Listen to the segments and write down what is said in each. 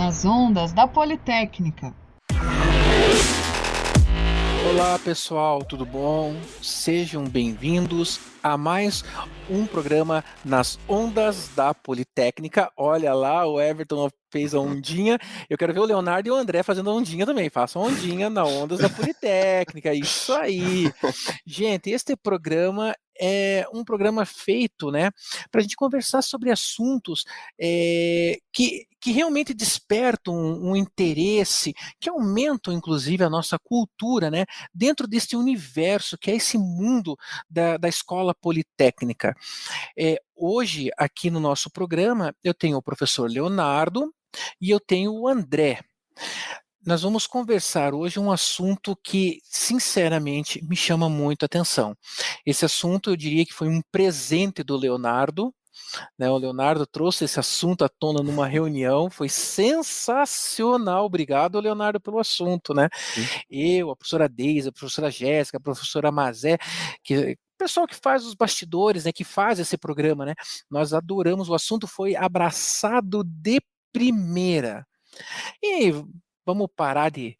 nas ondas da Politécnica. Olá pessoal, tudo bom? Sejam bem-vindos a mais um programa nas ondas da Politécnica. Olha lá, o Everton fez a ondinha. Eu quero ver o Leonardo e o André fazendo a ondinha também. Façam ondinha na ondas da Politécnica. Isso aí. Gente, este programa é um programa feito, né, para a gente conversar sobre assuntos é, que, que realmente despertam um, um, interesse, que aumentam, inclusive, a nossa cultura, né, dentro deste universo que é esse mundo da, da escola politécnica. É, hoje, aqui no nosso programa, eu tenho o professor Leonardo e eu tenho o André nós vamos conversar hoje um assunto que, sinceramente, me chama muito a atenção. Esse assunto, eu diria que foi um presente do Leonardo. Né? O Leonardo trouxe esse assunto à tona numa reunião, foi sensacional. Obrigado, Leonardo, pelo assunto. Né? Eu, a professora Deise, a professora Jéssica, a professora Mazé, que pessoal que faz os bastidores, né, que faz esse programa, né? Nós adoramos, o assunto foi abraçado de primeira. E vamos parar de,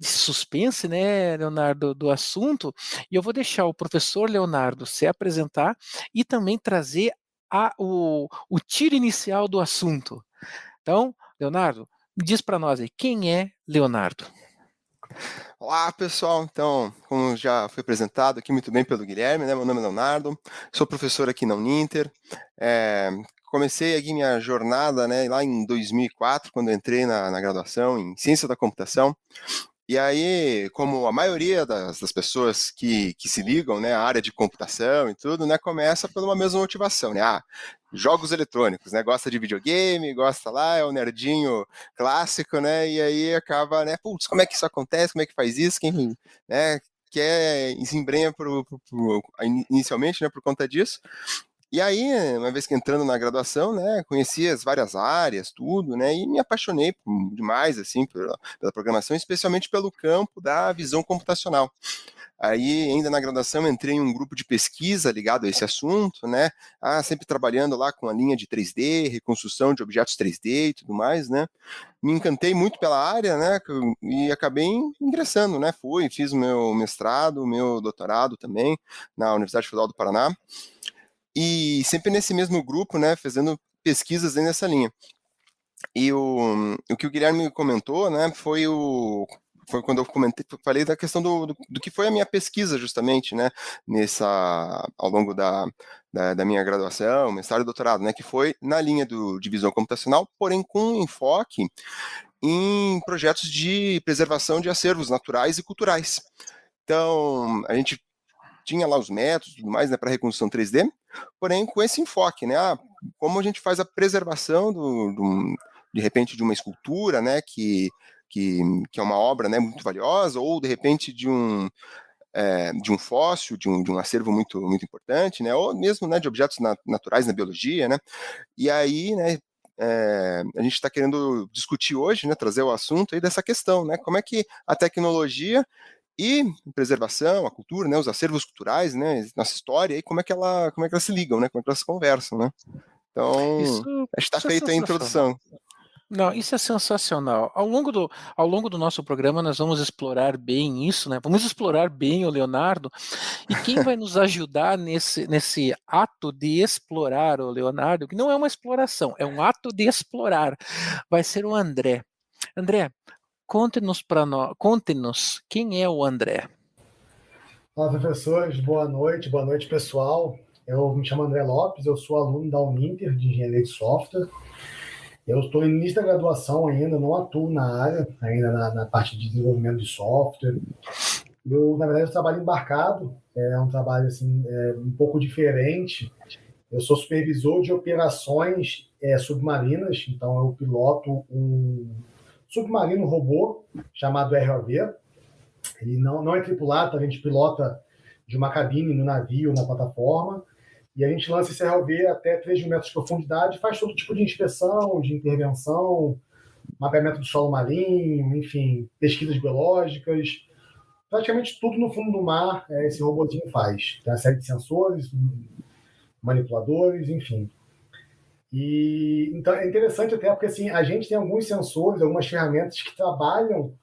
de suspense, né, Leonardo, do assunto, e eu vou deixar o professor Leonardo se apresentar e também trazer a, o, o tiro inicial do assunto. Então, Leonardo, diz para nós aí, quem é Leonardo? Olá, pessoal. Então, como já foi apresentado aqui muito bem pelo Guilherme, né? Meu nome é Leonardo, sou professor aqui na Uninter. É, comecei aqui minha jornada né, lá em 2004, quando entrei na, na graduação em Ciência da Computação. E aí, como a maioria das, das, pessoas que, que se ligam, né, à área de computação e tudo, né, começa por uma mesma motivação, né, ah, jogos eletrônicos, né, gosta de videogame, gosta lá, é o nerdinho clássico, né, e aí acaba, né, putz, como é que isso acontece, como é que faz isso, quem, né, quer se embrenha inicialmente, né, por conta disso, e aí, uma vez que entrando na graduação, né, conheci as várias áreas, tudo, né, e me apaixonei demais, assim, pela, pela programação, especialmente pelo campo da visão computacional. Aí, ainda na graduação, entrei em um grupo de pesquisa ligado a esse assunto, né? Ah, sempre trabalhando lá com a linha de 3D, reconstrução de objetos 3D e tudo mais, né? Me encantei muito pela área, né? E acabei ingressando, né? Fui, fiz meu mestrado, meu doutorado também na Universidade Federal do Paraná e sempre nesse mesmo grupo, né, fazendo pesquisas nessa linha. E o, o que o Guilherme comentou, né, foi o foi quando eu comentei, falei da questão do, do, do, que foi a minha pesquisa justamente, né, nessa ao longo da, da, da, minha graduação, mestrado e doutorado, né, que foi na linha do divisão computacional, porém com enfoque em projetos de preservação de acervos naturais e culturais. Então, a gente tinha lá os métodos e tudo mais, né, para reconstrução 3D, porém com esse enfoque, né, ah, como a gente faz a preservação do, do, de repente de uma escultura, né, que, que, que é uma obra, né, muito valiosa, ou de repente de um é, de um fóssil, de um, de um acervo muito, muito importante, né, ou mesmo né, de objetos na, naturais na biologia, né, e aí, né, é, a gente está querendo discutir hoje, né, trazer o assunto aí dessa questão, né, como é que a tecnologia e preservação, a cultura, né, os acervos culturais, né, nossa história, e como é que ela, como é que elas se ligam, né, como é que elas conversam, né? Então, isso, está é feita é a introdução. Não, isso é sensacional. Ao longo, do, ao longo do nosso programa, nós vamos explorar bem isso, né? Vamos explorar bem o Leonardo. E quem vai nos ajudar nesse, nesse ato de explorar o Leonardo, que não é uma exploração, é um ato de explorar, vai ser o André. André, Conte-nos para nós, conte-nos quem é o André. Olá, professores, boa noite, boa noite, pessoal. Eu me chamo André Lopes, eu sou aluno da Uninter de Engenharia de Software. Eu estou no início da graduação ainda, não atuo na área, ainda na, na parte de desenvolvimento de software. Eu, na verdade, eu trabalho embarcado, é um trabalho assim, é, um pouco diferente. Eu sou supervisor de operações é, submarinas, então eu piloto um submarino robô chamado ROV. Ele não, não é tripulado, a gente pilota de uma cabine no navio, na plataforma, e a gente lança esse ROV até 3 mil metros de profundidade, faz todo tipo de inspeção, de intervenção, mapeamento do solo marinho, enfim, pesquisas biológicas, praticamente tudo no fundo do mar é, esse robôzinho faz. Tem uma série de sensores, manipuladores, enfim. E então é interessante até porque assim a gente tem alguns sensores, algumas ferramentas que trabalham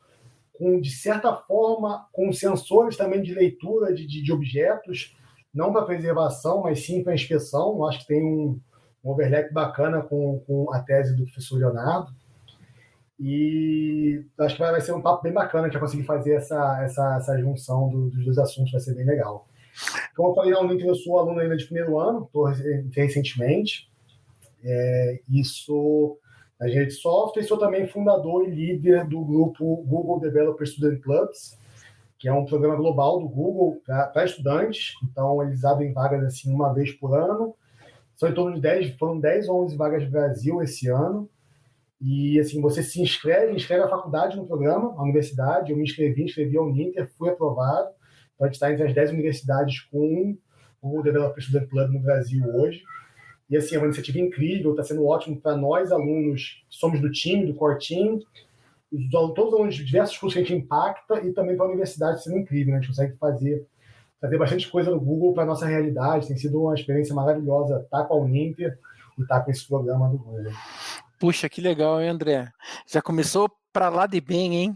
com de certa forma com sensores também de leitura de, de, de objetos, não para preservação, mas sim para inspeção. Eu acho que tem um, um overlap bacana com, com a tese do professor Leonardo. E acho que vai, vai ser um papo bem bacana que vai conseguir fazer essa, essa, essa junção do, dos dois assuntos, vai ser bem legal. Como eu falei eu sou aluno ainda de primeiro ano, estou recentemente. É, isso engenharia de software, e sou também fundador e líder do grupo Google Developer Student Clubs, que é um programa global do Google para estudantes. Então, eles abrem vagas assim uma vez por ano. São em torno de 10, foram 10 ou 11 vagas no Brasil esse ano. E assim, você se inscreve, inscreve a faculdade no programa, a universidade. Eu me inscrevi, inscrevi ao Uninter, fui aprovado. Então, a gente está entre as 10 universidades com o Developer Student Club no Brasil hoje. E assim, é uma iniciativa incrível, está sendo ótimo para nós, alunos, somos do time, do core team, todos os alunos de diversos cursos que a gente impacta e também para a universidade sendo incrível, né? A gente consegue fazer, fazer bastante coisa no Google para a nossa realidade, tem sido uma experiência maravilhosa estar tá com a Uninter e estar tá com esse programa do Google. Puxa, que legal, hein, André? Já começou para lá de bem, hein?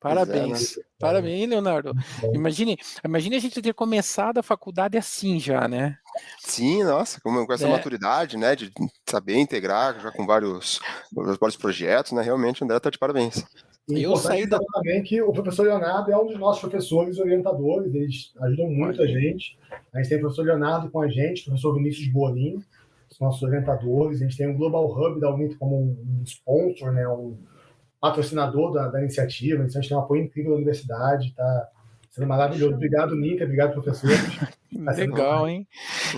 Parabéns. É, né? Parabéns, Leonardo. Imagine, imagine a gente ter começado a faculdade assim já, né? Sim, nossa, com, com essa é. maturidade, né, de saber integrar já com vários, vários projetos, né, realmente, André, tá de parabéns. E eu saí da... também que o professor Leonardo é um dos nossos professores orientadores, eles ajudam muito a gente. A gente tem o professor Leonardo com a gente, o professor Vinícius Bolinho, os nossos orientadores. A gente tem o Global Hub da Unito como um sponsor, né, um patrocinador da, da iniciativa, então a gente tem um apoio incrível da universidade, tá sendo maravilhoso. Obrigado, Nica, obrigado, professor. Tá Legal, hein?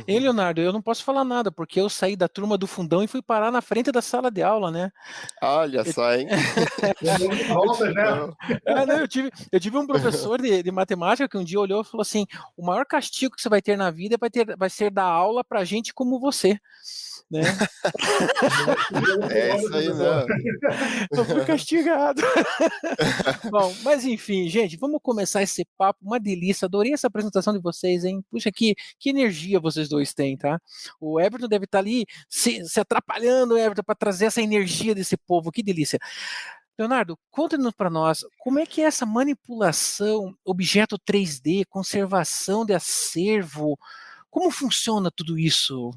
E Leonardo, eu não posso falar nada, porque eu saí da turma do fundão e fui parar na frente da sala de aula, né? Olha só, hein? né? é, não, eu, tive, eu tive um professor de, de, matemática que um dia olhou e falou assim: o maior castigo que você vai ter na vida vai, ter, vai ser dar aula para gente como você né? É isso aí, não. Eu fui castigado. Bom, mas enfim, gente, vamos começar esse papo. Uma delícia, adorei essa apresentação de vocês, hein? Puxa, que, que energia vocês dois têm, tá? O Everton deve estar ali se, se atrapalhando, Everton, para trazer essa energia desse povo, que delícia. Leonardo, conta-nos para nós como é que é essa manipulação, objeto 3D, conservação de acervo, como funciona tudo isso?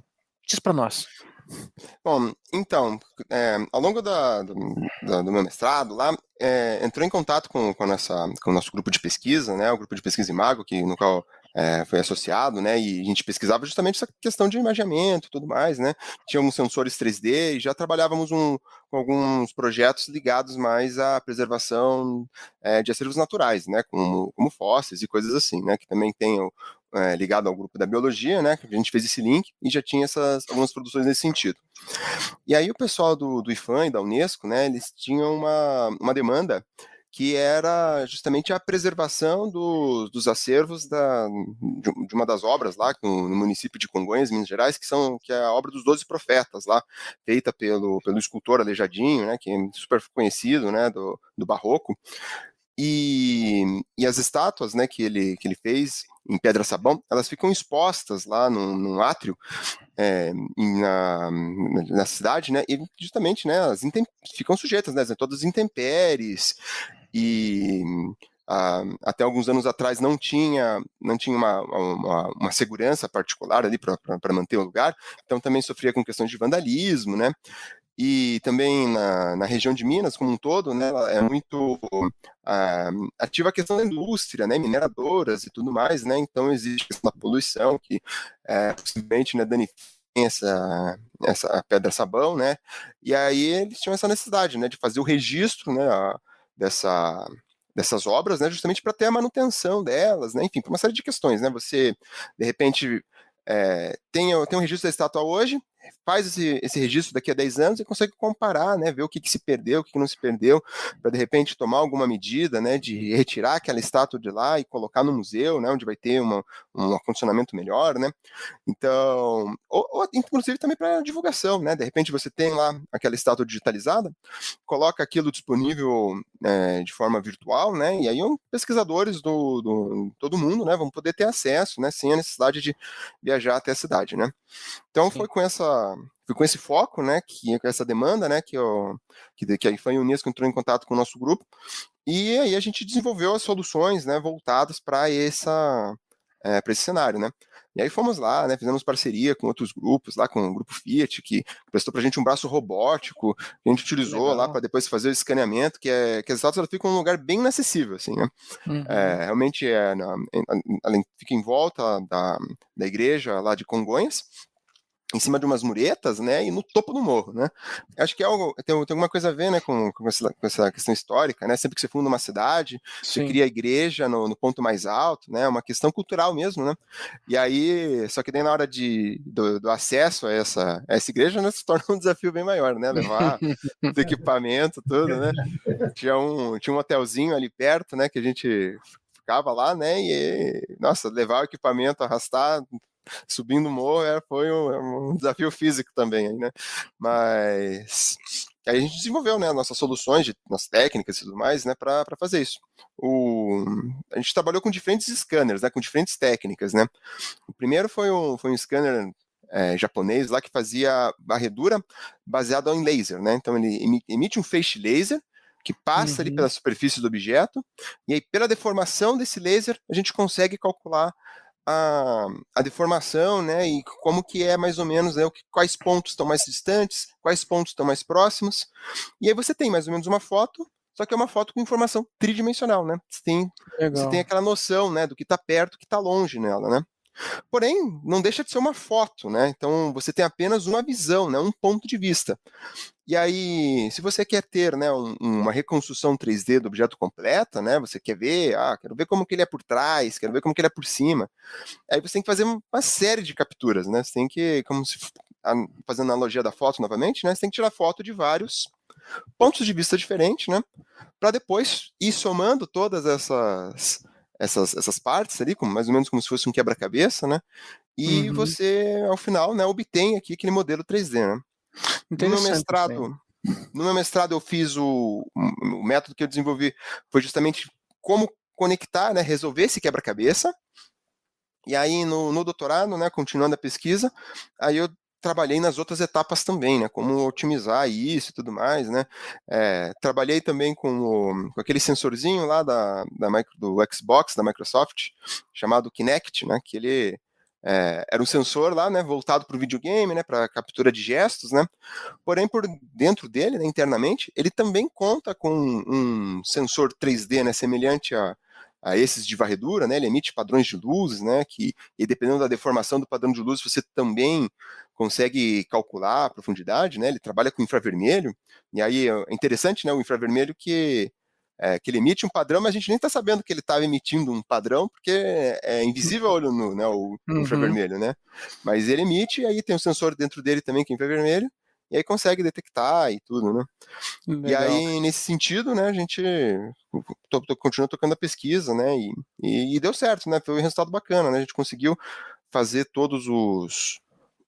Diz para nós. Bom, então, é, ao longo da, do, da, do, meu mestrado lá, é, entrou em contato com, com, nossa, com o nosso grupo de pesquisa, né, o grupo de pesquisa Imago, que, no qual é, foi associado, né, e a gente pesquisava justamente essa questão de imaginamento e tudo mais, né, tínhamos sensores 3D e já trabalhávamos um, com alguns projetos ligados mais à preservação é, de acervos naturais, né, como, como fósseis e coisas assim, né, que também tem o, é, ligado ao grupo da biologia, né? A gente fez esse link e já tinha essas algumas produções nesse sentido. E aí o pessoal do, do IFAM e da Unesco, né? Eles tinham uma, uma demanda que era justamente a preservação do, dos acervos da, de, uma das obras lá no, no, município de Congonhas, Minas Gerais, que são que é a obra dos Doze Profetas lá, feita pelo, pelo escultor Aleijadinho, né, que é super conhecido, né, do, do barroco. E, e as estátuas, né, que ele que ele fez em pedra sabão, elas ficam expostas lá no, no átrio é, na, na cidade, né? E justamente, né? Elas ficam sujeitas, né? Todas as intempéries e até alguns anos atrás não tinha não tinha uma, uma, uma segurança particular ali para manter o lugar, então também sofria com questões de vandalismo, né? E também na, na, região de Minas como um todo, né, é muito uh, ativa a questão da indústria, né, mineradoras e tudo mais, né, então existe a poluição que é, possivelmente né, danifica essa, essa pedra sabão, né, e aí eles tinham essa necessidade, né, de fazer o registro, né, a, dessa dessas obras, né, justamente para ter a manutenção delas, né, enfim, por uma série de questões, né, você de repente é, tem, tem um registro da estátua hoje, faz esse, esse registro daqui a 10 anos e consegue comparar, né, ver o que, que se perdeu, o que, que não se perdeu, para de repente tomar alguma medida, né, de retirar aquela estátua de lá e colocar no museu, né, onde vai ter uma, um acondicionamento melhor, né, então, ou, ou inclusive também para divulgação, né, de repente você tem lá aquela estátua digitalizada, coloca aquilo disponível é, de forma virtual, né, e aí pesquisadores do, do todo mundo, né, vão poder ter acesso, né, sem a necessidade de viajar até a cidade, né. Então Sim. foi com essa com esse foco, né, que com essa demanda, né, que, eu, que, que a IFAM o Unesco entrou em contato com o nosso grupo, e aí a gente desenvolveu as soluções, né, voltadas para essa é, para esse cenário, né? E aí fomos lá, né, fizemos parceria com outros grupos, lá com o grupo Fiat, que prestou para a gente um braço robótico, que a gente utilizou Legal. lá para depois fazer o escaneamento, que é que as aulas ficam num lugar bem inacessível, assim, né? Uhum. É, realmente é, na, fica em volta da, da igreja lá de Congonhas, em cima de umas muretas, né, e no topo do morro, né. Acho que é algo, tem, tem alguma coisa a ver, né, com, com, essa, com essa questão histórica, né, sempre que você funda uma cidade, Sim. você cria a igreja no, no, ponto mais alto, né, é uma questão cultural mesmo, né, e aí, só que daí na hora de, do, do acesso a essa, a essa igreja, né, se torna um desafio bem maior, né, levar o equipamento, tudo, né, tinha um, tinha um hotelzinho ali perto, né, que a gente ficava lá, né, e, nossa, levar o equipamento, arrastar, subindo o morro era, foi um, um, desafio físico também, né? Mas aí a gente desenvolveu, né, nossas soluções, de, nossas técnicas e tudo mais, né, para fazer isso. O, a gente trabalhou com diferentes scanners, né, com diferentes técnicas, né. O primeiro foi um, foi um scanner é, japonês lá que fazia varredura baseada em laser, né? Então ele emite um feixe laser que passa uhum. ali pela superfície do objeto, e aí pela deformação desse laser a gente consegue calcular a, a deformação, né, e como que é mais ou menos, né, quais pontos estão mais distantes, quais pontos estão mais próximos, e aí você tem mais ou menos uma foto, só que é uma foto com informação tridimensional, né, você tem, você tem aquela noção, né, do que está perto, que está longe nela, né. Porém, não deixa de ser uma foto, né? Então você tem apenas uma visão, né? um ponto de vista. E aí, se você quer ter né, um, uma reconstrução 3D do objeto completa, né? Você quer ver, ah, quero ver como que ele é por trás, quero ver como que ele é por cima. Aí você tem que fazer uma série de capturas, né? Você tem que, como se fazendo analogia da foto novamente, né? Você tem que tirar foto de vários pontos de vista diferentes, né? Para depois ir somando todas essas essas, essas partes ali, como, mais ou menos como se fosse um quebra-cabeça, né? E uhum. você, ao final, né, obtém aqui aquele modelo 3D, né? No meu mestrado, no meu mestrado eu fiz o, o método que eu desenvolvi foi justamente como conectar, né, resolver esse quebra-cabeça. E aí no, no doutorado, né, continuando a pesquisa, aí eu trabalhei nas outras etapas também, né? Como otimizar isso e tudo mais, né? É, trabalhei também com, o, com, aquele sensorzinho lá da, da micro, do Xbox da Microsoft chamado Kinect, né? Que ele é, era um sensor lá, né? Voltado para o videogame, né? Para captura de gestos, né? Porém, por dentro dele, né, internamente, ele também conta com um sensor 3D, né? Semelhante a a esses de varredura, né? Ele emite padrões de luzes, né? Que e dependendo da deformação do padrão de luz, você também consegue calcular a profundidade, né? Ele trabalha com infravermelho e aí é interessante, né? O infravermelho que é, que ele emite um padrão, mas a gente nem está sabendo que ele estava emitindo um padrão, porque é invisível ao olho nu, né? O uhum. infravermelho, né? Mas ele emite, e aí tem um sensor dentro dele também que é infravermelho, e aí consegue detectar e tudo, né? Legal. E aí, nesse sentido, né, a gente tô, tô, continua tocando a pesquisa, né, e, e, e, deu certo, né, foi um resultado bacana, né, a gente conseguiu fazer todos os,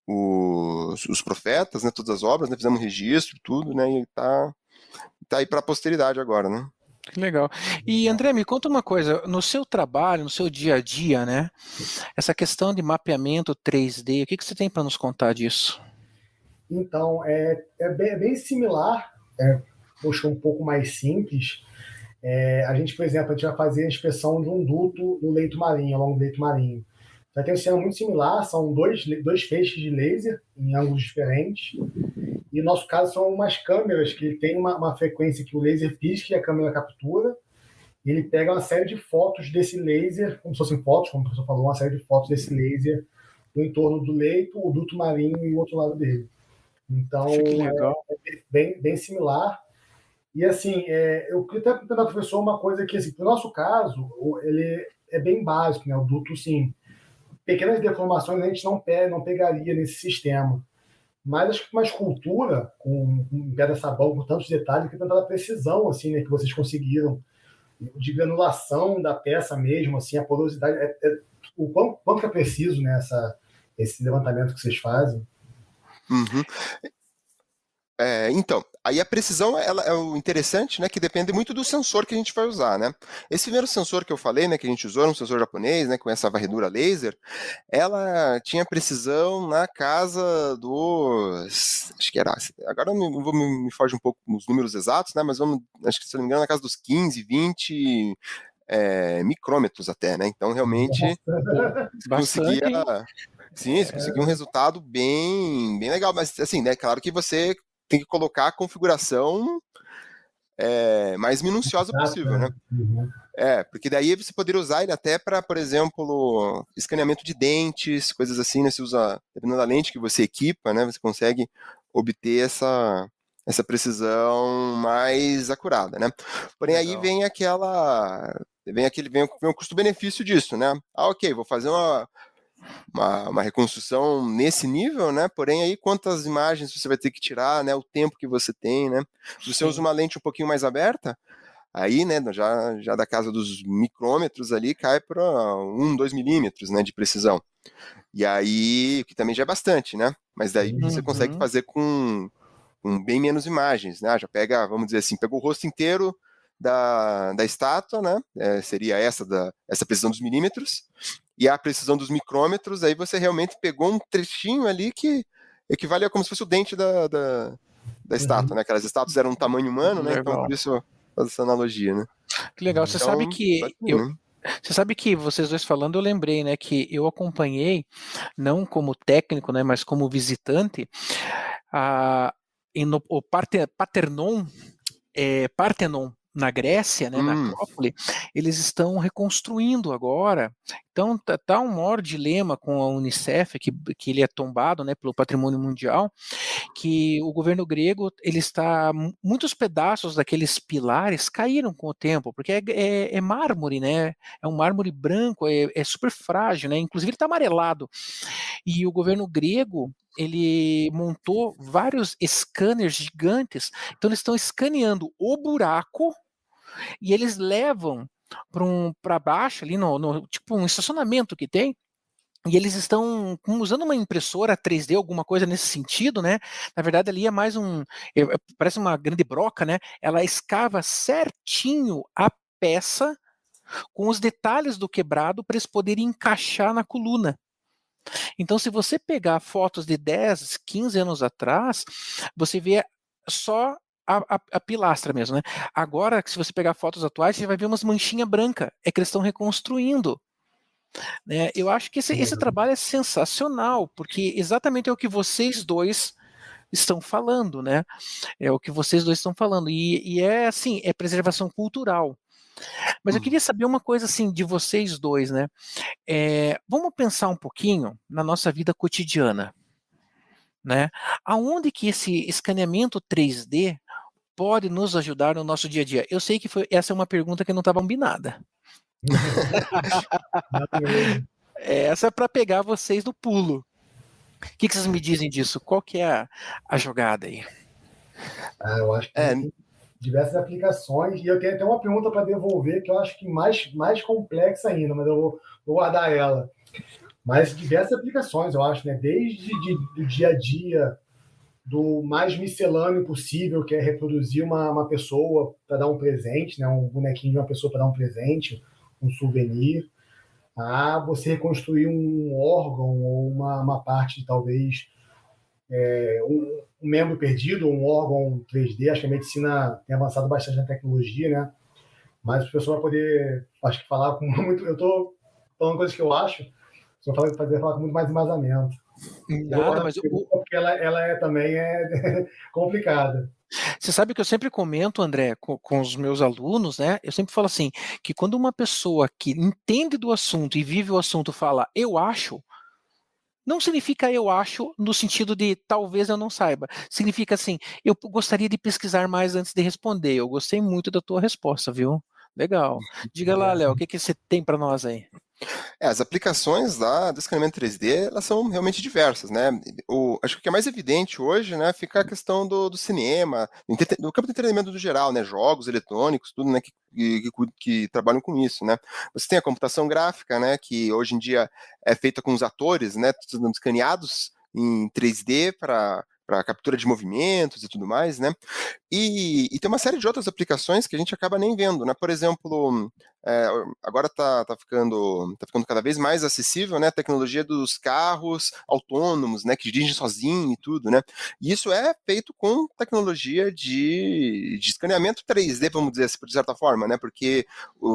os, os profetas, né, todas as obras, né, fizemos um registro, tudo, né, e tá, tá aí para a posteridade agora, né. Que legal. E André, me conta uma coisa, no seu trabalho, no seu dia a dia, né, essa questão de mapeamento 3D, o que, que você tem para nos contar disso? Então, é, é, bem, é bem similar, é, poxa, um pouco mais simples. É, a gente, por exemplo, a gente vai fazer a inspeção de um duto no leito marinho, ao longo do leito marinho. Vai ter um sistema muito similar, são dois, dois feixes de laser em ângulos diferentes. E no nosso caso são umas câmeras que tem uma, uma frequência que o laser pisca e a câmera captura. E ele pega uma série de fotos desse laser, como se fossem fotos, como o professor falou, uma série de fotos desse laser no entorno do leito, o duto marinho e o outro lado dele. Então, é, é, bem, bem similar. E assim, é, eu queria até perguntar para professor uma coisa que, assim, para o nosso caso, ele é bem básico, né? O duto, sim, pequenas deformações a gente não, pega, não pegaria nesse sistema. Mas acho que uma escultura com, com pedra-sabão, com tantos detalhes, que tentar a precisão, assim, né? Que vocês conseguiram, de granulação da peça mesmo, assim, a porosidade, é, é, o quanto, quanto é preciso, né? Essa, esse levantamento que vocês fazem. Uhum. É, então, aí a precisão ela, é o interessante, né, que depende muito do sensor que a gente vai usar, né? Esse primeiro sensor que eu falei, né, que a gente usou, um sensor japonês, né, com essa varredura laser, ela tinha precisão na casa dos, acho que era, agora me, vou, me, me foge um pouco os números exatos, né, mas vamos, acho que se não me engano, na casa dos 15, 20 é, micrômetros até, né? Então realmente conseguia, sim, você conseguia um resultado bem, bem legal, mas assim, né? Claro que você tem que colocar a configuração é, mais minuciosa possível, né? Uhum. É, porque daí você poderia usar ele até para, por exemplo, escaneamento de dentes, coisas assim, né? Você usa, dependendo da lente que você equipa, né? Você consegue obter essa, essa precisão mais acurada, né? Porém, Legal. aí vem aquela. Vem aquele vem, vem o custo-benefício disso, né? Ah, ok, vou fazer uma, uma, uma, reconstrução nesse nível, né? Porém, aí quantas imagens você vai ter que tirar, né? O tempo que você tem, né? Se você usa uma lente um pouquinho mais aberta, aí, né? Já, já da casa dos micrômetros ali cai para 1, 2 milímetros, né? De precisão. E aí, que também já é bastante, né? Mas daí uhum. você consegue fazer com com bem menos imagens, né? Já pega, vamos dizer assim, pegou o rosto inteiro da, da estátua, né? É, seria essa da essa precisão dos milímetros e a precisão dos micrômetros. Aí você realmente pegou um trechinho ali que equivale a como se fosse o dente da, da, da estátua, uhum. né? Aquelas estátuas eram um tamanho humano, né? Então por isso faz essa analogia, né? Que legal. Você então, sabe que eu, né? Você sabe que vocês dois falando, eu lembrei, né, que eu acompanhei, não como técnico, né, mas como visitante, a, no, o Paternon, é, Partenon, na Grécia, né, hum. na Acrópole, eles estão reconstruindo agora. Então tá, tá, um maior dilema com a Unicef, que, que ele é tombado, né, pelo patrimônio mundial, que o governo grego ele está muitos pedaços daqueles pilares caíram com o tempo, porque é, é, é mármore, né, é um mármore branco, é, é super frágil, né, inclusive ele está amarelado. E o governo grego ele montou vários scanners gigantes, então eles estão escaneando o buraco e eles levam para um, baixo ali no, no tipo um estacionamento que tem e eles estão usando uma impressora 3D, alguma coisa nesse sentido, né? Na verdade, ali é mais um. É, é, parece uma grande broca, né? Ela escava certinho a peça com os detalhes do quebrado para eles poderem encaixar na coluna. Então, se você pegar fotos de 10, 15 anos atrás, você vê só a, a, a, pilastra mesmo, né? Agora, se você pegar fotos atuais, você vai ver umas manchinhas brancas. É que eles estão reconstruindo. Né? Eu acho que esse, esse trabalho é sensacional, porque exatamente é o que vocês dois estão falando, né? É o que vocês dois estão falando. E, e é assim, é preservação cultural. Mas eu hum. queria saber uma coisa assim de vocês dois, né? É, vamos pensar um pouquinho na nossa vida cotidiana, né? Aonde que esse escaneamento 3D pode nos ajudar no nosso dia a dia? Eu sei que foi, essa é uma pergunta que não estava combinada. essa é para pegar vocês no pulo. O que, que, vocês me dizem disso? Qual que é a, a jogada aí? Ah, eu acho que é, diversas aplicações. E eu tenho até uma pergunta para devolver que eu acho que mais, mais complexa ainda, mas eu vou, vou guardar ela. Mas diversas aplicações, eu acho, né? Desde de, do dia a dia, do mais miscelâneo possível, que é reproduzir uma, uma pessoa para dar um presente, né? um bonequinho de uma pessoa para dar um presente, um souvenir, a você reconstruir um órgão ou uma, uma parte, talvez, é, um, um membro perdido, um órgão 3D. Acho que a medicina tem avançado bastante na tecnologia, né? Mas o professor vai poder, acho que falar com muito. Eu estou falando coisas que eu acho, só fazer, fazer falar com muito mais embasamento. Nada, eu, mas o... porque ela, ela é, também é complicada. Você sabe que eu sempre comento, André, com, com, os meus alunos, né? Eu sempre falo assim, que quando uma pessoa que entende do assunto e vive o assunto fala, eu acho, não significa eu acho no sentido de talvez eu não saiba. Significa assim, eu gostaria de pesquisar mais antes de responder. Eu gostei muito da tua resposta, viu? Legal. Diga lá, Léo, o que, que você tem para nós aí? É, as aplicações da, do escaneamento 3D elas são realmente diversas, né? O, acho que o que é mais evidente hoje, né, fica a questão do, do cinema, do campo de entretenimento do geral, né? Jogos eletrônicos, tudo, né, que, que, que, trabalham com isso, né? Você tem a computação gráfica, né, que hoje em dia é feita com os atores, né, escaneados em 3D para para captura de movimentos e tudo mais, né? E, e, tem uma série de outras aplicações que a gente acaba nem vendo, né? Por exemplo, é, agora está tá ficando, tá ficando cada vez mais acessível, né? A tecnologia dos carros autônomos, né? Que dirigem sozinho e tudo, né? E isso é feito com tecnologia de, de escaneamento 3D, vamos dizer assim, de certa forma, né? Porque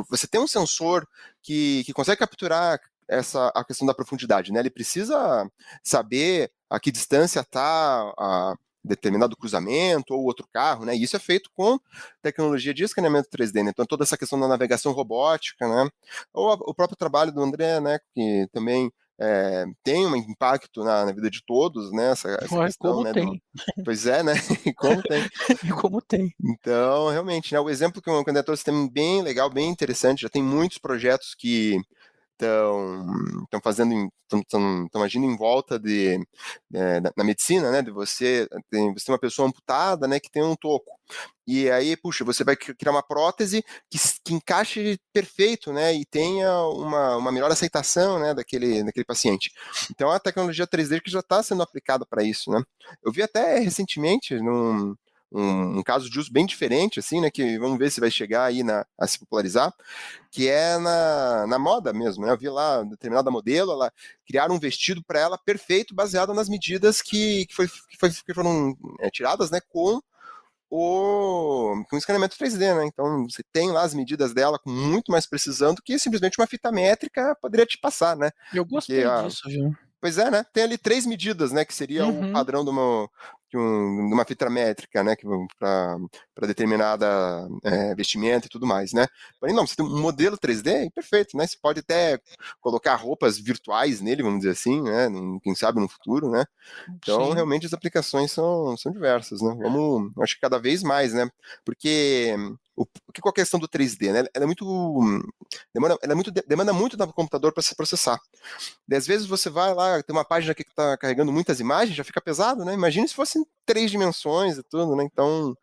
você tem um sensor que, que consegue capturar essa a questão da profundidade, né? Ele precisa saber a que distância está a determinado cruzamento ou outro carro, né? E isso é feito com tecnologia de escaneamento 3D, né? Então toda essa questão da navegação robótica, né? Ou a, o próprio trabalho do André, né? Que também é, tem um impacto na, na, vida de todos, né? Essa, essa questão, como né, tem. Do... Pois é, né? como tem. como tem. Então, realmente, né? O exemplo que o candidato tem bem legal, bem interessante. Já tem muitos projetos que estão fazendo estão agindo em volta de é, na medicina né de você tem, você tem uma pessoa amputada né que tem um toco. E aí puxa você vai criar uma prótese que, que encaixe perfeito né e tenha uma, uma melhor aceitação né daquele daquele paciente. Então a tecnologia 3D que já está sendo aplicada para isso né. Eu vi até recentemente num um, um, caso de uso bem diferente, assim, né? Que vamos ver se vai chegar aí na, a se popularizar, que é na, na moda mesmo, né? Eu vi lá determinada modelo, ela criaram um vestido para ela perfeito, baseado nas medidas que, que, foi, que, foi, que foram é, tiradas, né? Com o com escaneamento 3D, né? Então você tem lá as medidas dela com muito mais precisão do que simplesmente uma fita métrica poderia te passar, né? Eu gostei Porque, disso, viu? Pois é, né? Tem ali três medidas, né? Que seria uhum. o padrão de uma, de, um, de uma fita métrica, né? Para determinada é, vestimenta e tudo mais, né? Porém, não, você tem um modelo 3D, perfeito, né? Você pode até colocar roupas virtuais nele, vamos dizer assim, né? Quem sabe no futuro, né? Então, Sim. realmente, as aplicações são, são diversas, né? Vamos, acho que cada vez mais, né? Porque o, que com a questão do 3D, né? Ela é muito demanda, ela é muito demanda muito do computador para se processar. Às vezes você vai lá, tem uma página que está carregando muitas imagens, já fica pesado, né? Imagina se fossem três dimensões e tudo, né? Então,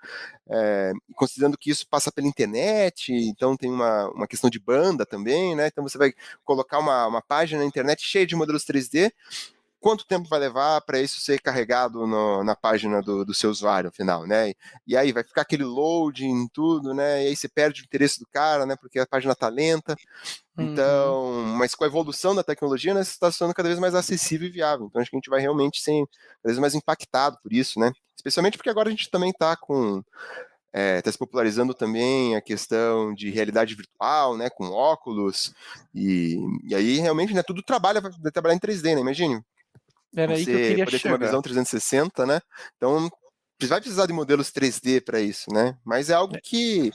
é, considerando que isso passa pela internet, então tem uma, uma questão de banda também, né? Então você vai colocar uma, uma página na internet cheia de modelos 3D quanto tempo vai levar para isso ser carregado no, na página do, do, seu usuário final, né? E aí vai ficar aquele load em tudo, né? E aí você perde o interesse do cara, né? Porque a página está lenta. Então, uhum. mas com a evolução da tecnologia, né, está sendo cada vez mais acessível e viável. Então, acho que a gente vai realmente ser cada vez mais impactado por isso, né? Especialmente porque agora a gente também está com está é, tá se popularizando também a questão de realidade virtual, né, com óculos, e, e aí realmente né, tudo trabalha, vai trabalhar em 3D, né, imagine, era aí que eu queria poder chegar. ter uma visão 360, né? Então, vai precisar de modelos 3D para isso, né? Mas é algo é. que,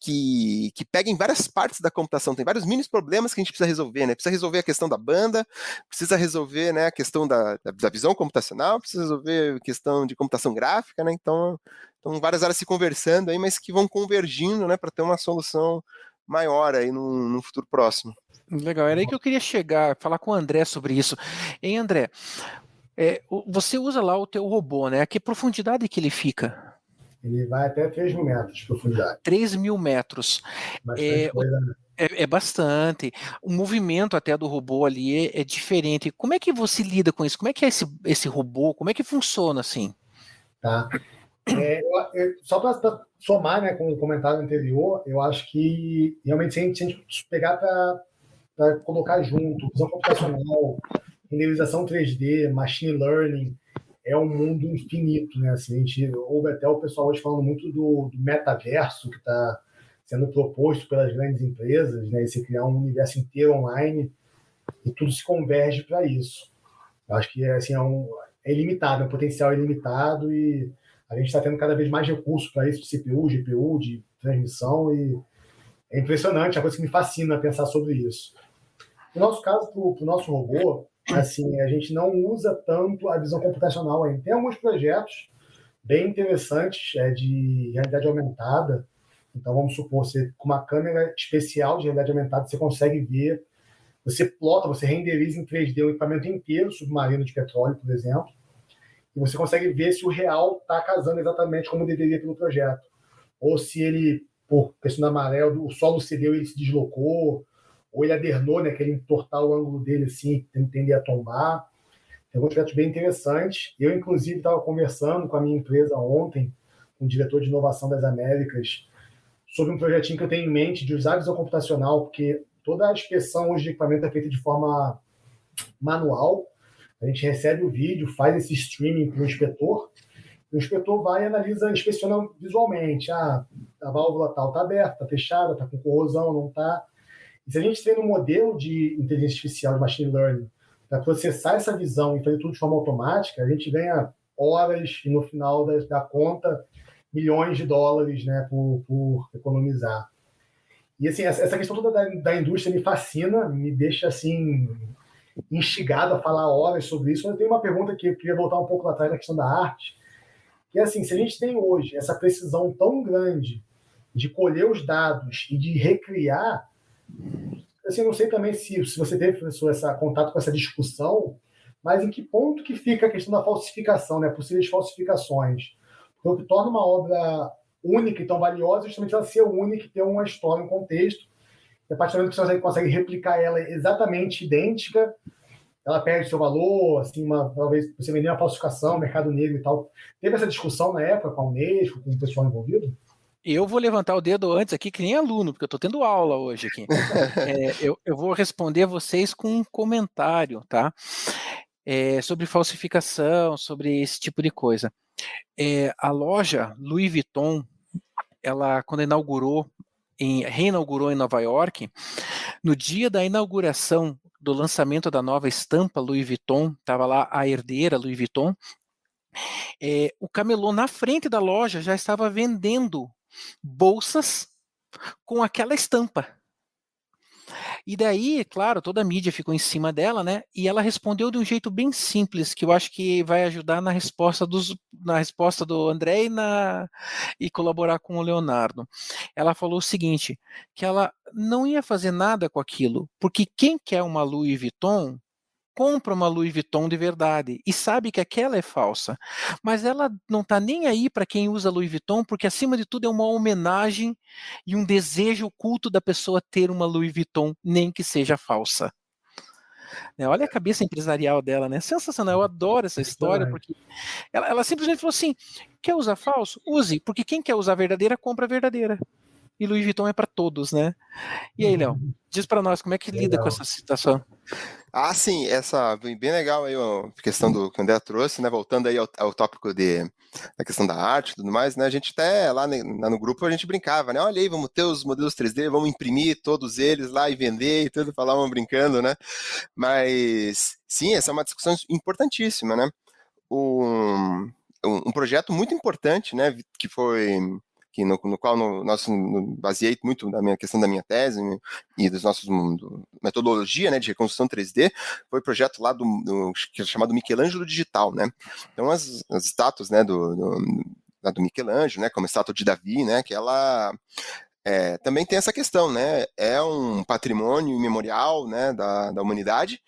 que, que pega em várias partes da computação. Tem vários mini problemas que a gente precisa resolver, né? Precisa resolver a questão da banda, precisa resolver né, a questão da, da visão computacional, precisa resolver a questão de computação gráfica, né? Então, então várias áreas se conversando aí, mas que vão convergindo, né, para ter uma solução maior aí no, no futuro próximo. Legal, era aí que eu queria chegar, falar com o André sobre isso. Hein, André? É, você usa lá o teu robô, né? A que profundidade que ele fica? Ele vai até 3 mil metros de profundidade. 3 mil metros. É, coisa, né? é, é, bastante. O movimento até do robô ali é, é, diferente. Como é que você lida com isso? Como é que é esse, esse robô? Como é que funciona assim? Tá. É, eu, só para somar né, com o comentário anterior, eu acho que realmente se a gente, se a gente pegar para colocar junto visão computacional, renderização 3D, machine learning, é um mundo infinito, né? Assim, a gente ouve até o pessoal hoje falando muito do, do metaverso que está sendo proposto pelas grandes empresas, né? Você criar um universo inteiro online e tudo se converge para isso. Eu acho que assim, é, um, é ilimitado, o potencial é ilimitado e a gente está tendo cada vez mais recursos para isso, de CPU, GPU, de transmissão e é impressionante, é a coisa que me fascina pensar sobre isso. No nosso caso, para o nosso robô, assim, a gente não usa tanto a visão computacional ainda. Tem alguns projetos bem interessantes é, de realidade aumentada. Então, vamos supor, você com uma câmera especial de realidade aumentada, você consegue ver, você plota, você renderiza em 3D o equipamento inteiro submarino de petróleo, por exemplo, e você consegue ver se o real está casando exatamente como deveria pelo projeto. Ou se ele, por questão da maré, o solo cedeu e ele se deslocou, ou ele adernou, né, que ele entortar o ângulo dele assim, tender a tombar. tem alguns projetos bem interessantes. Eu, inclusive, estava conversando com a minha empresa ontem, com o diretor de inovação das Américas, sobre um projetinho que eu tenho em mente de usar visão computacional, porque toda a inspeção hoje de equipamento é feita de forma manual. A gente recebe o vídeo, faz esse streaming para o inspetor, o inspetor vai e analisa, inspeciona visualmente. Ah, a válvula tal está aberta, está fechada, está com corrosão, não está. E se a gente tem um modelo de inteligência artificial, de machine learning, para processar essa visão e fazer tudo de forma automática, a gente ganha horas e no final da, da conta milhões de dólares né, por, por economizar. E assim, essa questão toda da, da indústria me fascina, me deixa assim instigado a falar horas sobre isso. Mas tenho uma pergunta que eu queria voltar um pouco lá atrás na questão da arte, que é assim, se a gente tem hoje essa precisão tão grande de colher os dados e de recriar, assim, não sei também se, se você teve, professor, essa contato com essa discussão, mas em que ponto que fica a questão da falsificação, né, possíveis falsificações. Então, o que torna uma obra única e tão valiosa é justamente ela ser única e ter uma história, um contexto. E a partir do momento que você consegue replicar ela exatamente idêntica, ela perde seu valor, assim, uma, talvez você vender uma falsificação, mercado negro e tal. Teve essa discussão na época com a Unesco, com o pessoal envolvido? Eu vou levantar o dedo antes aqui, que nem aluno, porque eu estou tendo aula hoje aqui. é, eu, eu, vou responder a vocês com um comentário, tá? É, sobre falsificação, sobre esse tipo de coisa. É, a loja Louis Vuitton, ela quando inaugurou, em, reinaugurou em Nova York, no dia da inauguração do lançamento da nova estampa Louis Vuitton, estava lá a herdeira Louis Vuitton, é, o camelô na frente da loja já estava vendendo bolsas com aquela estampa. E daí, claro, toda a mídia ficou em cima dela, né? E ela respondeu de um jeito bem simples, que eu acho que vai ajudar na resposta dos, na resposta do André e, na, e colaborar com o Leonardo. Ela falou o seguinte: que ela não ia fazer nada com aquilo, porque quem quer uma Louis Vuitton compra uma Louis Vuitton de verdade e sabe que aquela é falsa, mas ela não está nem aí para quem usa Louis Vuitton, porque acima de tudo é uma homenagem e um desejo oculto da pessoa ter uma Louis Vuitton, nem que seja falsa. Né, olha a cabeça empresarial dela, né? Sensacional, eu adoro essa história, porque ela, ela simplesmente falou assim: quer usar falso? Use, porque quem quer usar verdadeira, compra verdadeira. E Louis Vuitton é para todos, né? E aí, Léo, diz para nós como é que lida com essa situação? Ah, sim, essa bem legal aí a questão do que o André trouxe, né? Voltando aí ao, ao tópico de da questão da arte e tudo mais, né? A gente até lá, lá, no grupo a gente brincava, né? Olha aí, vamos ter os modelos 3D, vamos imprimir todos eles lá e vender e tudo, falavam brincando, né? Mas sim, essa é uma discussão importantíssima, né? Um, um projeto muito importante, né? Que foi que no, no qual no, nós no, baseei muito da minha questão da minha tese e dos nossos do, metodologia né, de reconstrução 3D, foi o projeto lá do, do é chamado Michelangelo Digital, né? Então as, as estátuas né, do, do, do Michelangelo, né, como a estátua de Davi, né, que ela é, também tem essa questão, né? É um patrimônio memorial né, da, da humanidade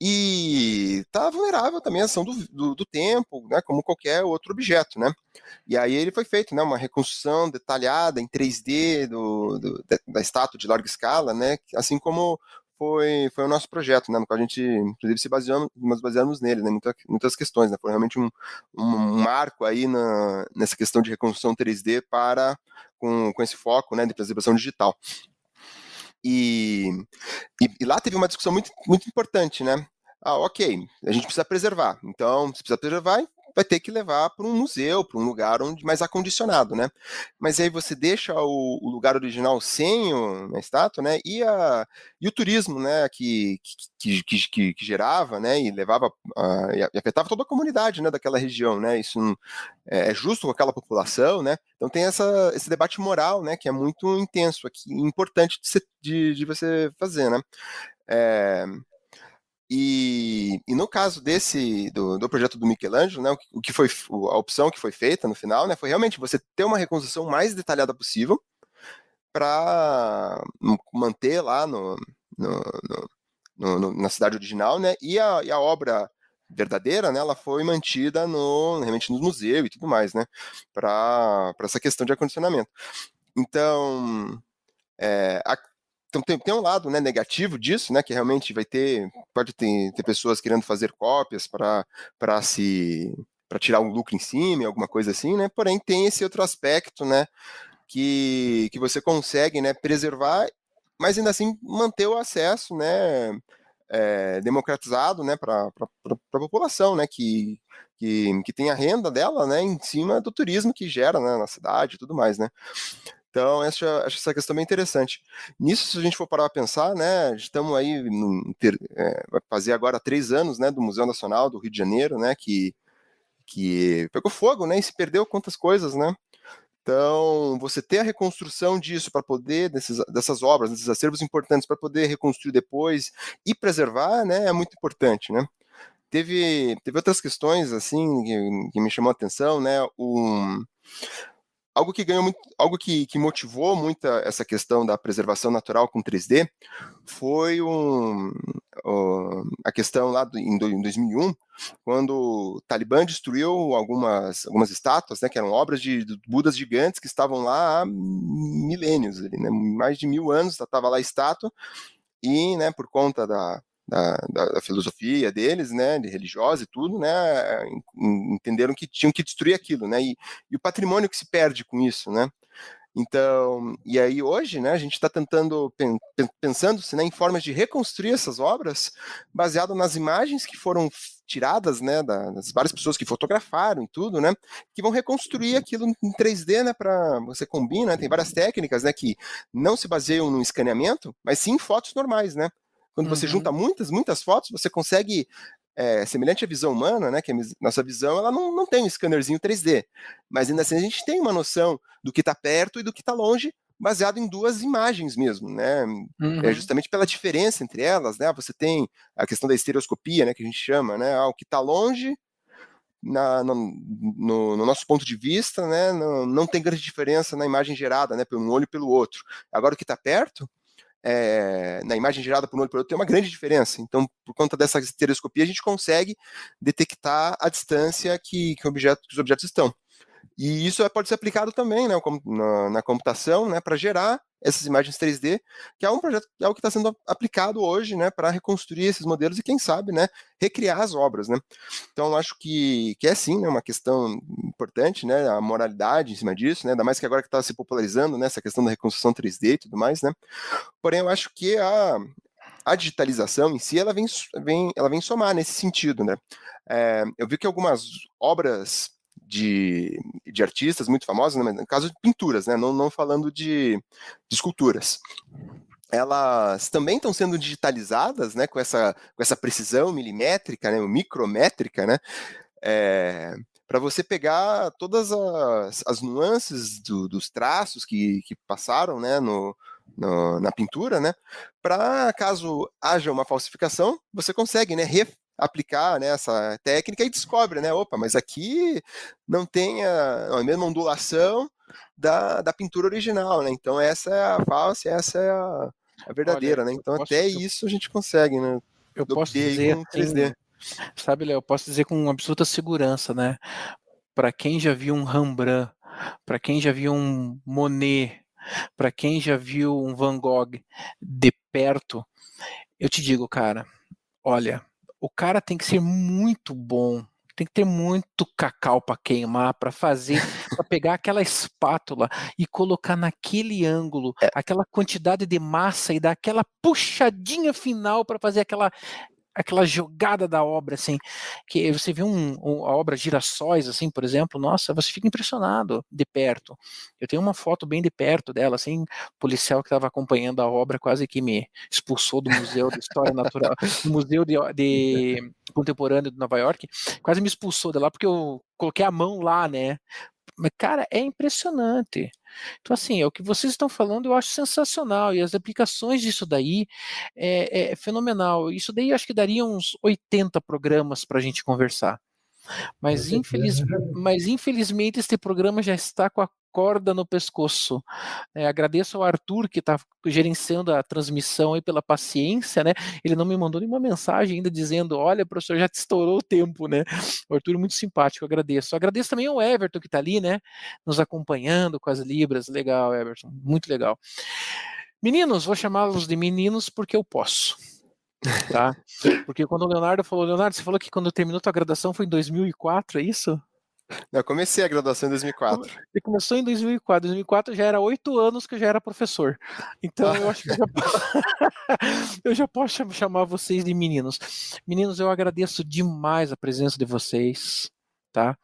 e está vulnerável também à ação do, do, do, tempo, né, como qualquer outro objeto, né? E aí ele foi feito, né, uma reconstrução detalhada em 3D do, do da estátua de larga escala, né, assim como foi, foi o nosso projeto, né, no qual a gente, inclusive, se baseamos, nós baseamos nele, né, muitas, muitas questões, né, foi realmente um, um marco aí na, nessa questão de reconstrução 3D para, com, com esse foco, né, de preservação digital. E, e, e, lá teve uma discussão muito, muito importante, né? Ah, ok, a gente precisa preservar. Então, se precisa preservar, vai ter que levar para um museu, para um lugar onde mais acondicionado, né? Mas aí você deixa o, o lugar original sem o, a estátua, né? E, a, e o turismo, né? Que, que, que, que, que gerava, né? E levava uh, e afetava toda a comunidade, né? Daquela região, né? Isso não, é, é justo com aquela população, né? Então tem essa, esse debate moral, né? Que é muito intenso aqui, importante de, de, de você fazer, né? É, e, e, no caso desse do, do, projeto do Michelangelo, né, o, que foi a opção que foi feita no final, né, foi realmente você ter uma reconstrução mais detalhada possível para manter lá no, no, no, na cidade original, né, e a, e a, obra verdadeira, né, ela foi mantida no realmente no museu e tudo mais, né, para essa questão de acondicionamento. Então, é, a, então tem, tem um lado né, negativo disso, né, que realmente vai ter, pode ter, ter pessoas querendo fazer cópias para se para tirar um lucro em cima, alguma coisa assim, né? Porém tem esse outro aspecto, né, que, que você consegue, né, preservar, mas ainda assim manter o acesso, né, é, democratizado, né, para a população, né, que, que, que tem a renda dela, né, em cima do turismo que gera, né, na cidade e tudo mais, né. Então, essa, acho essa questão bem interessante. Nisso, se a gente for parar para pensar, né, estamos aí, no, ter, é, vai fazer agora três anos, né, do Museu Nacional do Rio de Janeiro, né, que, que pegou fogo, né, e se perdeu quantas coisas, né. Então, você ter a reconstrução disso para poder, desses, dessas obras, desses acervos importantes, para poder reconstruir depois e preservar, né, é muito importante, né. Teve, teve outras questões, assim, que, que me chamou a atenção, né, um algo que ganhou muito, algo que, que motivou muito essa questão da preservação natural com 3D foi um, a questão lá do, em 2001, quando o Talibã destruiu algumas, algumas estátuas, né, que eram obras de, de Budas gigantes que estavam lá há milênios, ali, né, mais de mil anos estava lá a estátua, e né, por conta da, da, da, da, filosofia deles, né, de religiosa e tudo, né, entenderam que tinham que destruir aquilo, né, e, e o patrimônio que se perde com isso, né. Então, e aí hoje, né, a gente está tentando, pensando-se né, em formas de reconstruir essas obras, baseado nas imagens que foram tiradas, né, das várias pessoas que fotografaram e tudo, né, que vão reconstruir aquilo em 3D, né, para você combina, né, tem várias técnicas, né, que não se baseiam no escaneamento, mas sim em fotos normais, né, quando você junta uhum. muitas, muitas fotos, você consegue, é, semelhante à visão humana, né, que a nossa visão ela não, não tem um scannerzinho 3D, mas ainda assim a gente tem uma noção do que está perto e do que está longe, baseado em duas imagens mesmo, né? É uhum. É justamente pela diferença entre elas, né? Você tem a questão da estereoscopia, né, que a gente chama, né? Ah, o que está longe na, no, no, no, nosso ponto de vista, né, não, não tem grande diferença na imagem gerada, né, pelo um olho e pelo outro. Agora o que está perto é, na imagem gerada por um olho por outro tem uma grande diferença. Então, por conta dessa estereoscopia, a gente consegue detectar a distância que, que, objeto, que os objetos estão. E isso é, pode ser aplicado também né, na, na computação né, para gerar essas imagens 3D, que é um projeto é o que está sendo aplicado hoje né, para reconstruir esses modelos e, quem sabe, né, recriar as obras. Né. Então, acho que, que é sim né, uma questão importante, né, a moralidade em cima disso, né, ainda mais que agora que está se popularizando né, essa questão da reconstrução 3D e tudo mais. Né. Porém, eu acho que a, a digitalização em si ela vem, vem, ela vem somar nesse sentido. Né. É, eu vi que algumas obras de, de artistas muito famosos, né, no caso de pinturas, né, não, não falando de, de esculturas elas também estão sendo digitalizadas, né, com essa, com essa precisão milimétrica, né, micrométrica, né, é, para você pegar todas as, as nuances do, dos traços que, que passaram, né, no, no na pintura, né, para caso haja uma falsificação, você consegue, né, aplicar né, essa técnica e descobre, né? Opa, mas aqui não tem a, a mesma ondulação da, da pintura original, né? Então essa é a falsa, essa é a, a verdadeira, Olha, né? Então até isso a gente consegue, né? Eu posso dizer com 3D. Sabe, Léo, eu posso dizer com absoluta segurança, né? Para quem já viu um Rembrandt, para quem já viu um Monet, para quem já viu um Van Gogh de perto, eu te digo, cara, olha, o cara tem que ser muito bom, tem que ter muito cacau para queimar, para fazer, para pegar aquela espátula e colocar naquele ângulo, é. aquela quantidade de massa e dar aquela puxadinha final para fazer aquela aquela jogada da obra, assim, que você vê um, um, a obra Girassóis, assim, por exemplo, nossa, você fica impressionado de perto. Eu tenho uma foto bem de perto dela, assim, policial que estava acompanhando a obra quase que me expulsou do Museu de História Natural, do Museu de, de Contemporâneo de Nova York, quase me expulsou de lá porque eu coloquei a mão lá, né, mas, cara, é impressionante. Então, assim, é o que vocês estão falando eu acho sensacional, e as aplicações disso daí é, é fenomenal. Isso daí eu acho que daria uns 80 programas para a gente conversar. Mas, infeliz, mas infelizmente este programa já está com a corda no pescoço. É, agradeço ao Arthur que está gerenciando a transmissão aí pela paciência, né? Ele não me mandou nenhuma mensagem ainda dizendo, olha, professor, já te estourou o tempo, né? O Arthur muito simpático, agradeço. Agradeço também ao Everton que está ali, né? Nos acompanhando com as libras, legal, Everton, muito legal. Meninos, vou chamá-los de meninos porque eu posso. Tá? Porque quando o Leonardo falou, Leonardo, você falou que quando terminou tua graduação foi em 2004, é isso? Eu comecei a graduação em 2004. Você começou em 2004. 2004 já era oito anos que eu já era professor. Então eu acho que eu já, eu já posso chamar vocês de meninos. Meninos, eu agradeço demais a presença de vocês. Tá?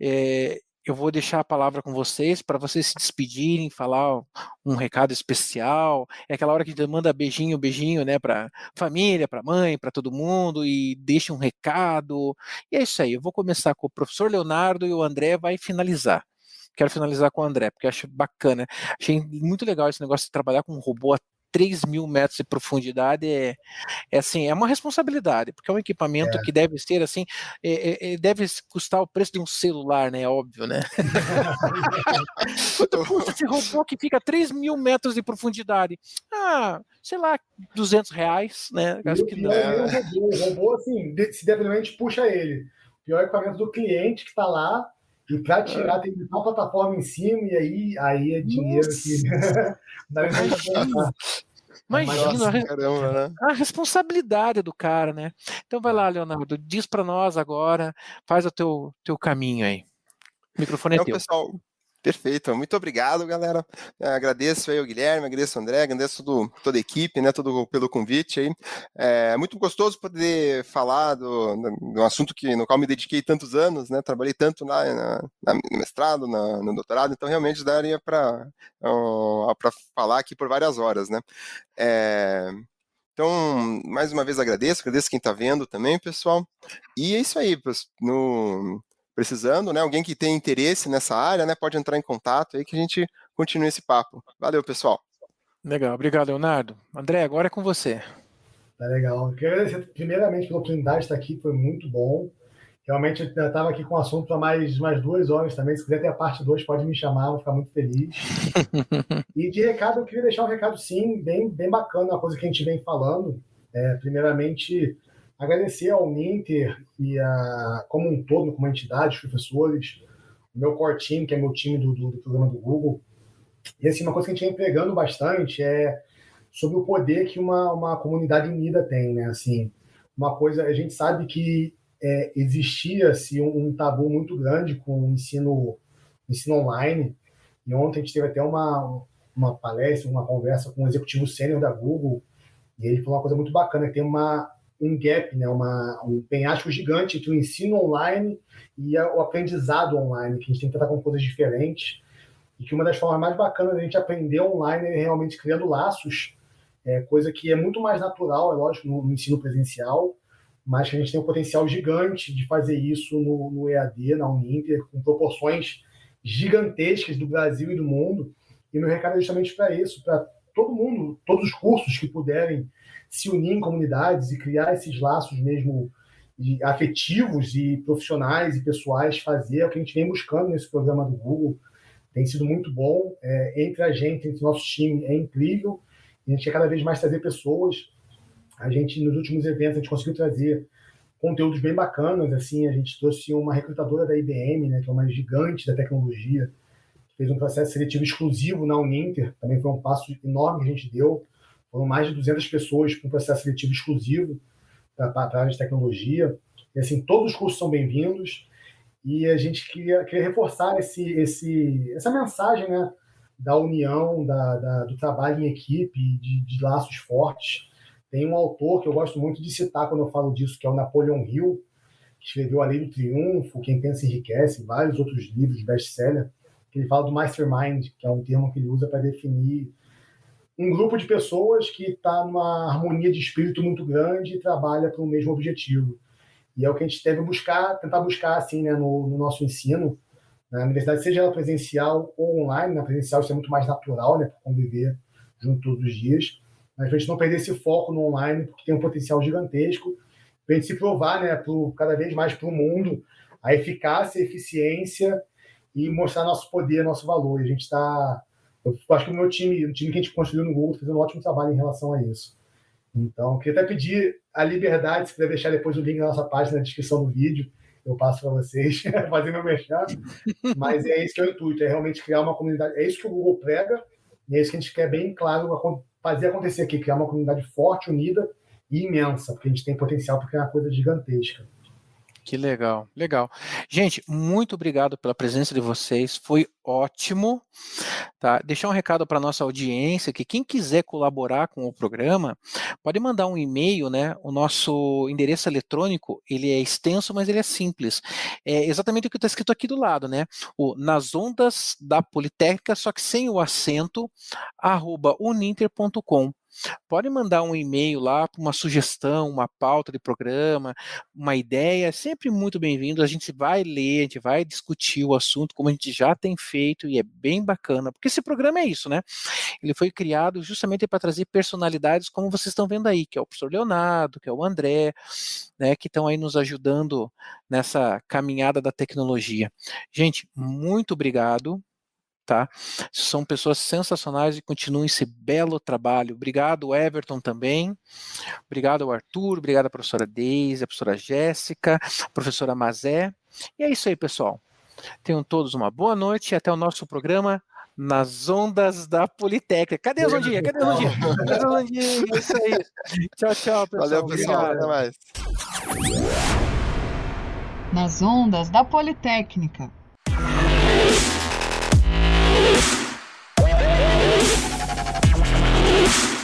É, eu vou deixar a palavra com vocês para vocês se despedirem, falar um recado especial. É aquela hora que a gente manda beijinho, beijinho, né, para família, para mãe, para todo mundo e deixa um recado. E é isso aí. Eu vou começar com o professor Leonardo e o André vai finalizar. Quero finalizar com o André, porque acho bacana. Achei muito legal esse negócio de trabalhar com um robô 3 mil metros de profundidade é, é assim, é uma responsabilidade, porque é um equipamento é. que deve ser assim, é, é, é deve custar o preço de um celular, né? Óbvio, né? Quanto custa esse robô que fica 3 mil metros de profundidade? Ah, sei lá, 200 reais, né? Acho que não. É, o robô, o robô, assim, se devidamente puxa ele. O pior equipamento do cliente que está lá e para tirar, tem que botar a plataforma em cima, e aí, aí é dinheiro Nossa. que. Imagina, Imagina a, caramba, né? a, responsabilidade do cara, né? Então vai lá, Leonardo, diz para nós agora, faz o teu, teu caminho aí. O microfone é então, teu. Pessoal, Perfeito, muito obrigado, galera. Agradeço aí o Guilherme, agradeço o André, agradeço todo, toda a equipe, né, todo pelo convite aí. É muito gostoso poder falar do, do assunto que, no qual me dediquei tantos anos, né, trabalhei tanto na, na, na no mestrado, na, no doutorado, então realmente daria para para falar aqui por várias horas, né. É, então, mais uma vez agradeço, agradeço quem está vendo também, pessoal. E é isso aí, no, precisando, né? Alguém que tem interesse nessa área, né? Pode entrar em contato aí que a gente continue esse papo. Valeu, pessoal. Legal, obrigado, Leonardo. André, agora é com você. Tá legal. Eu quero agradecer primeiramente pela oportunidade de estar aqui, foi muito bom. Realmente eu estava aqui com o assunto há mais, mais duas horas também. Se quiser ter a parte 2, pode me chamar, vou ficar muito feliz. e de recado, eu queria deixar um recado, sim, bem, bem bacana, uma coisa que a gente vem falando. É, primeiramente, agradecer ao Ninter e a, como um todo, como entidade, os professores, o meu core team, que é meu time do, do, do, programa do Google. E assim, uma coisa que a gente vem empregando bastante é sobre o poder que uma, uma comunidade unida tem, né? Assim, uma coisa, a gente sabe que é, existia-se um, um, tabu muito grande com o ensino, ensino online, e ontem a gente teve até uma, uma palestra, uma conversa com o executivo sênior da Google, e ele falou uma coisa muito bacana, que tem uma, um gap, né, uma, um penhasco gigante entre o ensino online e a, o aprendizado online, que a gente tem que tratar com coisas diferentes. E que uma das formas mais bacanas da gente aprender online é realmente criando laços, é, coisa que é muito mais natural, é lógico, no, no, ensino presencial, mas que a gente tem um potencial gigante de fazer isso no, no EAD, na Uninter, com proporções gigantescas do Brasil e do mundo. E meu recado é justamente para isso, para todo mundo, todos os cursos que puderem se unir em comunidades e criar esses laços mesmo afetivos e profissionais e pessoais fazer é o que a gente vem buscando nesse programa do Google. Tem sido muito bom é, entre a gente, entre o nosso time, é incrível. A gente quer cada vez mais trazer pessoas. A gente, nos últimos eventos, a gente conseguiu trazer conteúdos bem bacanas. Assim, a gente trouxe uma recrutadora da IBM, né, que é uma gigante da tecnologia, fez um processo seletivo exclusivo na Uninter. Também foi um passo enorme que a gente deu foram mais de 200 pessoas para um processo seletivo exclusivo para a área de tecnologia. E, assim, todos os cursos são bem-vindos. E a gente queria, queria reforçar esse, esse, essa mensagem né, da união, da, da do trabalho em equipe, de, de, laços fortes. Tem um autor que eu gosto muito de citar quando eu falo disso, que é o Napoleon Hill, que escreveu A Lei do Triunfo, Quem Pensa Enriquece, vários outros livros best-seller, ele fala do mastermind, que é um termo que ele usa para definir um grupo de pessoas que está numa harmonia de espírito muito grande e trabalha para o mesmo objetivo. E é o que a gente deve buscar, tentar buscar assim, né, no, no nosso ensino, na universidade, seja ela presencial ou online. Na presencial isso é muito mais natural, né, para conviver junto todos os dias. Mas a gente não perder esse foco no online, porque tem um potencial gigantesco, para a gente se provar né, pro, cada vez mais para o mundo a eficácia, a eficiência e mostrar nosso poder, nosso valor. E a gente está eu acho que o meu time, o time que a gente construiu no Google, fazendo um ótimo trabalho em relação a isso. Então, queria até pedir a liberdade, se puder deixar depois o link na nossa página na descrição do vídeo, eu passo para vocês fazer meu merchan. Mas é isso que é o intuito, é realmente criar uma comunidade. É isso que o Google prega, e é isso que a gente quer bem claro fazer acontecer aqui, criar uma comunidade forte, unida e imensa, porque a gente tem potencial para criar uma coisa gigantesca. Que legal, legal. Gente, muito obrigado pela presença de vocês, foi ótimo. Tá? Deixar um recado para nossa audiência que quem quiser colaborar com o programa pode mandar um e-mail, né? O nosso endereço eletrônico ele é extenso, mas ele é simples. É exatamente o que está escrito aqui do lado, né? O nas ondas da Politécnica, só que sem o acento, arroba uninter.com. Pode mandar um e-mail lá para uma sugestão, uma pauta de programa, uma ideia, sempre muito bem-vindo. A gente vai ler, a gente vai discutir o assunto, como a gente já tem feito, e é bem bacana, porque esse programa é isso, né? Ele foi criado justamente para trazer personalidades como vocês estão vendo aí, que é o professor Leonardo, que é o André, né, que estão aí nos ajudando nessa caminhada da tecnologia. Gente, muito obrigado tá? São pessoas sensacionais e continuem esse belo trabalho. Obrigado, Everton, também. Obrigado ao Arthur, obrigado à professora Deise, à professora Jéssica, à professora Mazé. E é isso aí, pessoal. Tenham todos uma boa noite e até o nosso programa nas ondas da Politécnica. Cadê a Zondinha? Cadê a Zondinha? Cadê a Zondinha? É isso aí. Tchau, tchau, pessoal. Valeu, pessoal. Obrigado. Até mais. Nas ondas da Politécnica. we